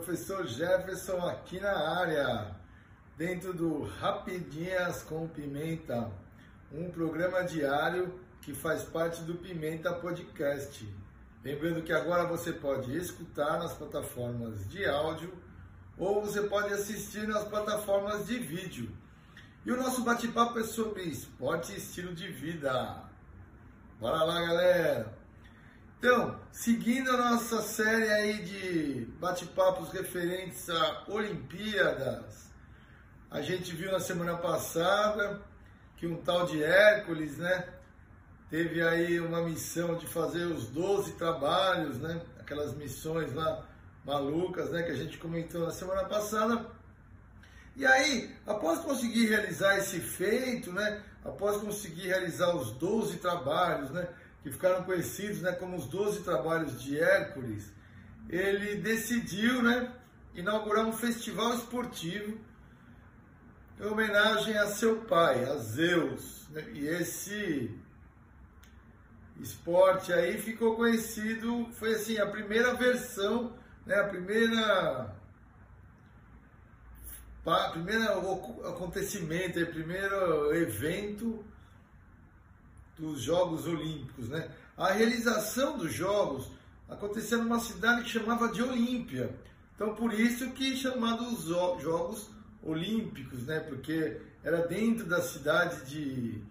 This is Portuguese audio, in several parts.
Professor Jefferson aqui na área, dentro do Rapidinhas com Pimenta, um programa diário que faz parte do Pimenta Podcast. Lembrando que agora você pode escutar nas plataformas de áudio ou você pode assistir nas plataformas de vídeo. E o nosso bate-papo é sobre esporte e estilo de vida. Bora lá, galera! Então, seguindo a nossa série aí de bate-papos referentes a Olimpíadas, a gente viu na semana passada que um tal de Hércules, né, teve aí uma missão de fazer os 12 trabalhos, né, aquelas missões lá malucas, né, que a gente comentou na semana passada. E aí, após conseguir realizar esse feito, né, após conseguir realizar os 12 trabalhos, né, que ficaram conhecidos né, como os 12 trabalhos de Hércules, ele decidiu né, inaugurar um festival esportivo em homenagem a seu pai, a Zeus. Né? E esse esporte aí ficou conhecido, foi assim, a primeira versão, né, a primeira primeiro acontecimento, primeiro evento dos Jogos Olímpicos, né? A realização dos Jogos acontecia numa cidade que chamava de Olímpia. Então, por isso que chamados Jogos Olímpicos, né? Porque era dentro da cidade de,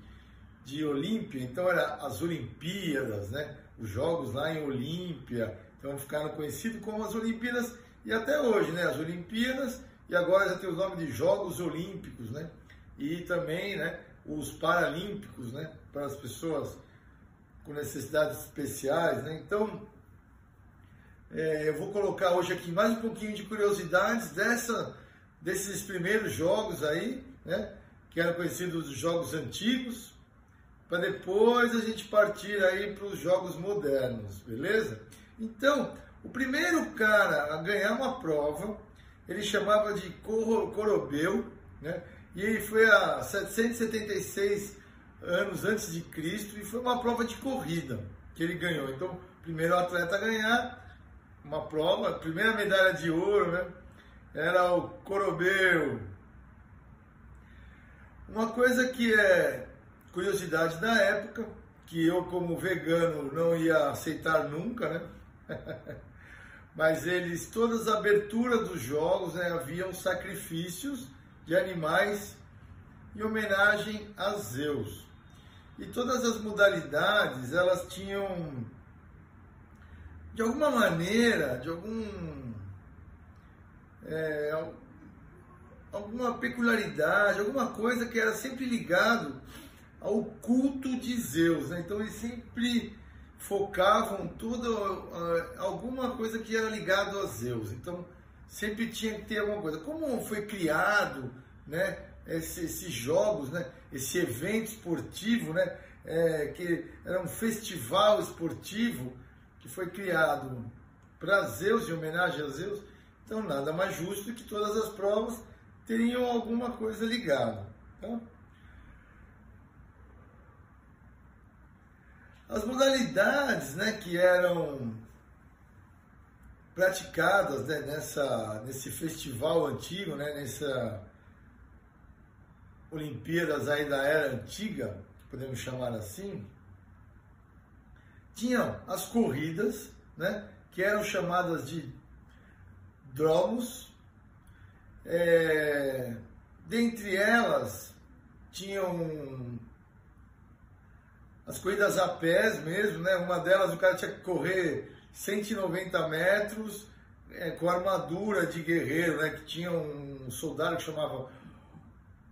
de Olímpia, então era as Olimpíadas, né? Os Jogos lá em Olímpia, então ficaram conhecidos como as Olimpíadas e até hoje, né? As Olimpíadas e agora já tem o nome de Jogos Olímpicos, né? E também, né? Os Paralímpicos, né? para as pessoas com necessidades especiais. Né? Então, é, eu vou colocar hoje aqui mais um pouquinho de curiosidades dessa, desses primeiros jogos aí, né? que eram conhecidos os jogos antigos, para depois a gente partir aí para os jogos modernos, beleza? Então, o primeiro cara a ganhar uma prova, ele chamava de Corobeu, né? E ele foi a 776 anos antes de Cristo e foi uma prova de corrida que ele ganhou. Então, primeiro atleta a ganhar uma prova, primeira medalha de ouro, né? Era o Corobeu. Uma coisa que é curiosidade da época, que eu como vegano não ia aceitar nunca, né? Mas eles, todas as aberturas dos jogos, né, haviam sacrifícios de animais em homenagem a Zeus. E todas as modalidades, elas tinham, de alguma maneira, de algum. É, alguma peculiaridade, alguma coisa que era sempre ligado ao culto de Zeus. Né? Então eles sempre focavam tudo, alguma coisa que era ligado a Zeus. Então sempre tinha que ter alguma coisa. Como foi criado, né? esses jogos, né? esse evento esportivo, né? É, que era um festival esportivo que foi criado para Zeus, em homenagem a Zeus. Então, nada mais justo que todas as provas teriam alguma coisa ligada. Tá? As modalidades né, que eram praticadas né, nessa, nesse festival antigo, né, nessa Olimpíadas aí da era antiga, podemos chamar assim, tinham as corridas, né, que eram chamadas de dromos. É, dentre elas tinham as corridas a pés mesmo, né? Uma delas o cara tinha que correr 190 metros é, com armadura de guerreiro, né? Que tinha um soldado que chamava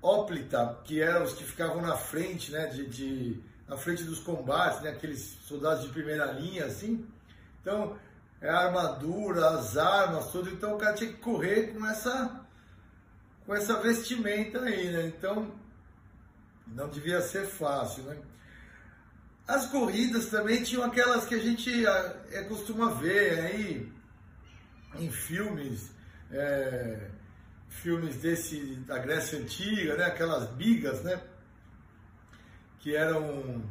óplita, que eram os que ficavam na frente, né, de, de, na frente dos combates, né, aqueles soldados de primeira linha, assim. Então, é a armadura, as armas, tudo. Então, o cara tinha que correr com essa, com essa vestimenta aí, né? Então, não devia ser fácil, né? As corridas também tinham aquelas que a gente é, costuma ver aí em filmes, é, filmes desse da Grécia Antiga, né? Aquelas bigas, né? Que eram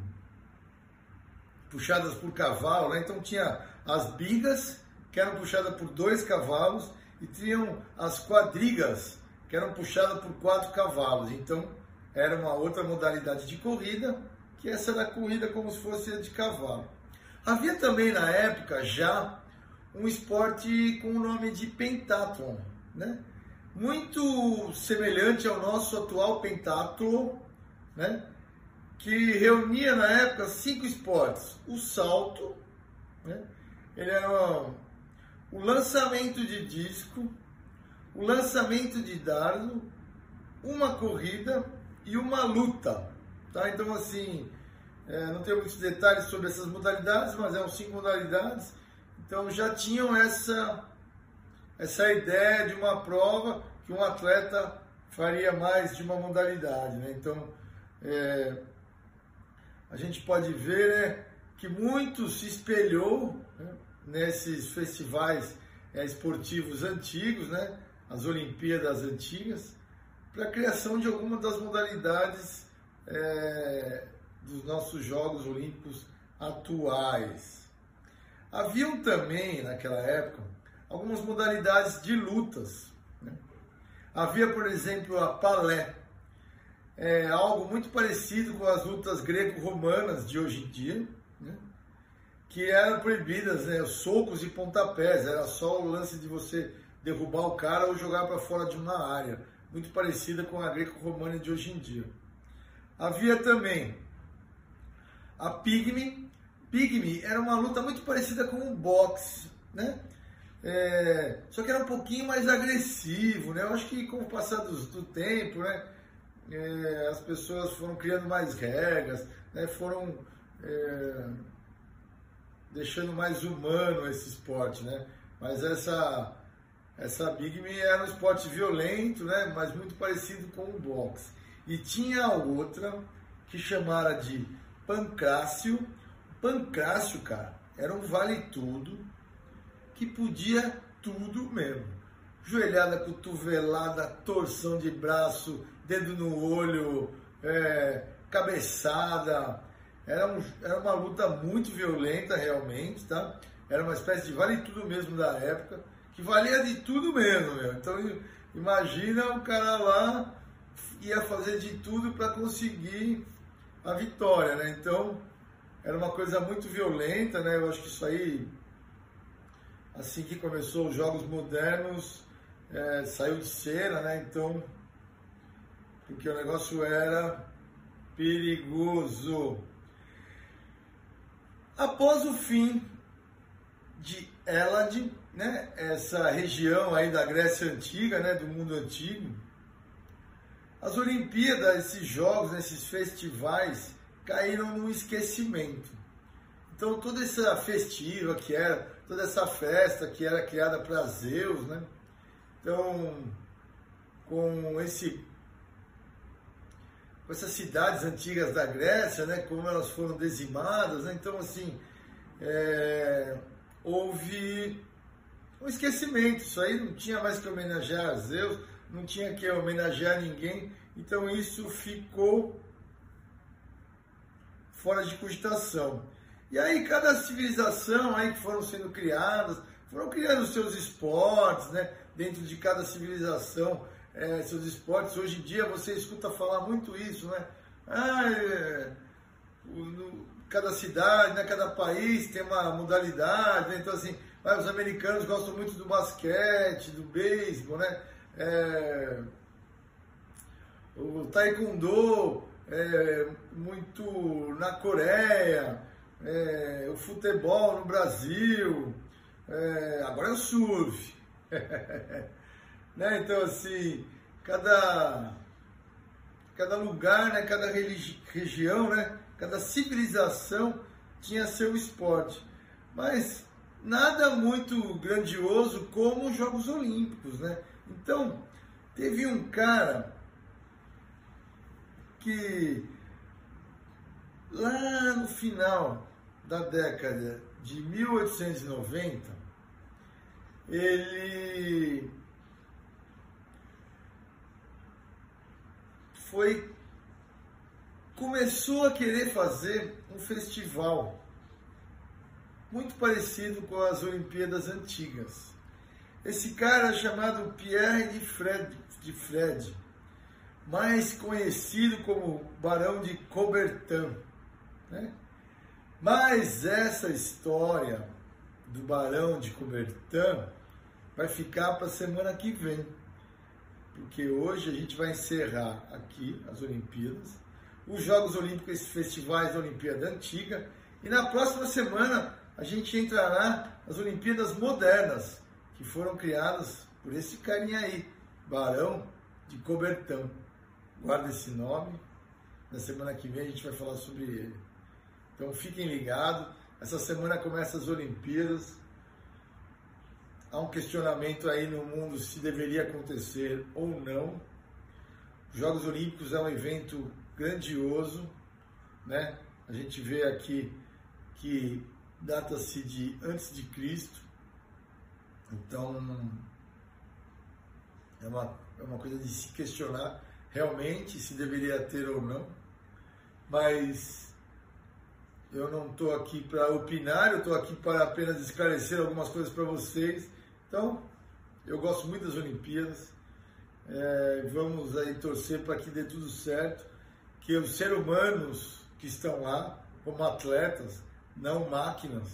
puxadas por cavalo, né? Então tinha as bigas, que eram puxadas por dois cavalos, e tinham as quadrigas, que eram puxadas por quatro cavalos. Então, era uma outra modalidade de corrida, que essa era corrida como se fosse de cavalo. Havia também na época já um esporte com o nome de pentathlon, né? muito semelhante ao nosso atual pentatlo, né? que reunia na época cinco esportes: o salto, né? ele era o lançamento de disco, o lançamento de dardo, uma corrida e uma luta. Tá? Então, assim, é, não tenho muitos detalhes sobre essas modalidades, mas eram cinco modalidades. Então, já tinham essa, essa ideia de uma prova que um atleta faria mais de uma modalidade. Né? Então, é, a gente pode ver né, que muito se espelhou né, nesses festivais é, esportivos antigos, né, as Olimpíadas antigas, para a criação de alguma das modalidades é, dos nossos Jogos Olímpicos atuais. Haviam também, naquela época, algumas modalidades de lutas. Né? Havia, por exemplo, a palé, é algo muito parecido com as lutas greco-romanas de hoje em dia, né? que eram proibidas, né? socos e pontapés, era só o lance de você derrubar o cara ou jogar para fora de uma área, muito parecida com a greco-romana de hoje em dia. Havia também a pigme. Pigme era uma luta muito parecida com o boxe, né? É, só que era um pouquinho mais agressivo, né? Eu acho que com o passar do, do tempo, né? é, as pessoas foram criando mais regras, né, foram é, deixando mais humano esse esporte, né? Mas essa essa Big Me era um esporte violento, né? Mas muito parecido com o boxe. E tinha outra que chamara de pancrácio. Pancrácio, cara, era um vale tudo que podia tudo mesmo. Joelhada, cotovelada, torção de braço, dedo no olho, é, cabeçada. Era, um, era uma luta muito violenta realmente, tá? Era uma espécie de vale tudo mesmo da época, que valia de tudo mesmo, meu. Então imagina o cara lá ia fazer de tudo para conseguir a vitória, né? Então era uma coisa muito violenta, né? Eu acho que isso aí, assim que começou os jogos modernos, é, saiu de cena, né? Então porque o negócio era perigoso. Após o fim de Elade, né, essa região aí da Grécia Antiga, né, do mundo antigo, as Olimpíadas, esses jogos, esses festivais caíram no esquecimento. Então toda essa festiva que era, toda essa festa que era criada para Zeus, né? Então, com esse com essas cidades antigas da Grécia, né, como elas foram dizimadas, né, então assim é, houve um esquecimento, isso aí não tinha mais que homenagear a Zeus, não tinha que homenagear ninguém, então isso ficou fora de cogitação. E aí cada civilização aí que foram sendo criadas, foram criando seus esportes, né, dentro de cada civilização é, seus esportes. Hoje em dia você escuta falar muito isso, né? Ah, é, no, cada cidade, né, cada país tem uma modalidade, né? então assim, ah, os americanos gostam muito do basquete, do beisebol, né? É, o taekwondo é, muito na Coreia, é, o futebol no Brasil, é, agora é o surf. Né? Então, assim, cada, cada lugar, né? cada região, né? cada civilização tinha seu esporte. Mas nada muito grandioso como os Jogos Olímpicos. Né? Então, teve um cara que lá no final da década de 1890, ele foi começou a querer fazer um festival muito parecido com as Olimpíadas antigas. Esse cara chamado Pierre de Fred, de Fred mais conhecido como Barão de Coubertin. Né? Mas essa história do Barão de Coubertin vai ficar para a semana que vem, porque hoje a gente vai encerrar aqui as Olimpíadas, os Jogos Olímpicos, esses festivais da Olimpíada Antiga, e na próxima semana a gente entrará nas Olimpíadas Modernas, que foram criadas por esse carinha aí, Barão de Coubertin. Guarda esse nome. Na semana que vem a gente vai falar sobre ele. Então fiquem ligados. Essa semana começa as Olimpíadas. Há um questionamento aí no mundo se deveria acontecer ou não. Os Jogos Olímpicos é um evento grandioso, né? A gente vê aqui que data-se de antes de Cristo. Então é uma, é uma coisa de se questionar realmente se deveria ter ou não, mas eu não estou aqui para opinar, eu estou aqui para apenas esclarecer algumas coisas para vocês. Então, eu gosto muito das Olimpíadas, é, vamos aí torcer para que dê tudo certo, que os seres humanos que estão lá, como atletas, não máquinas,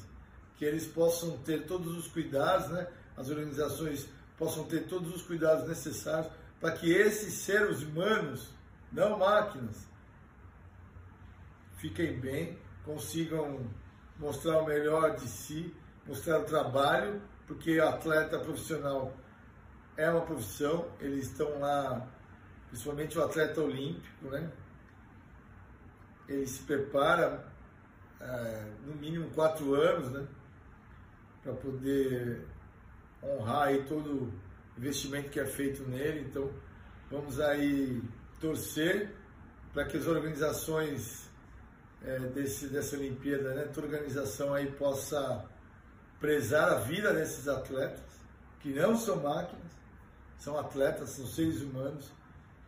que eles possam ter todos os cuidados, né? as organizações possam ter todos os cuidados necessários para que esses seres humanos, não máquinas, fiquem bem, consigam mostrar o melhor de si, mostrar o trabalho, porque atleta profissional é uma profissão, eles estão lá, principalmente o atleta olímpico, né? Ele se prepara é, no mínimo quatro anos, né? Para poder honrar aí todo investimento que é feito nele. Então, vamos aí torcer para que as organizações é, desse, dessa Olimpíada, né, toda organização aí possa prezar a vida desses atletas, que não são máquinas, são atletas, são seres humanos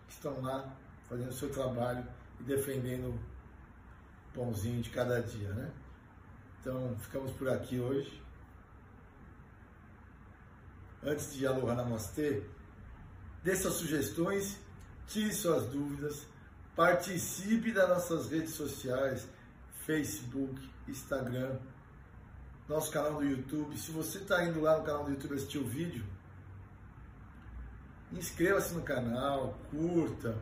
que estão lá fazendo o seu trabalho e defendendo o pãozinho de cada dia, né? Então, ficamos por aqui hoje. Antes de Aloha Namastê, dê suas sugestões, tire suas dúvidas, participe das nossas redes sociais, Facebook, Instagram, nosso canal do YouTube. Se você está indo lá no canal do YouTube assistir o vídeo, inscreva-se no canal, curta,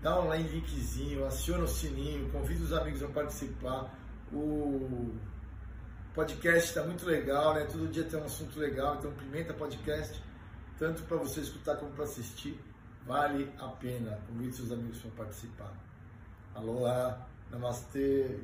dá um linkzinho, aciona o sininho, convide os amigos a participar. O podcast está muito legal, né? Todo dia tem um assunto legal, então Pimenta Podcast, tanto para você escutar como para assistir, vale a pena. Convide seus amigos para participar. Aloha, namastê.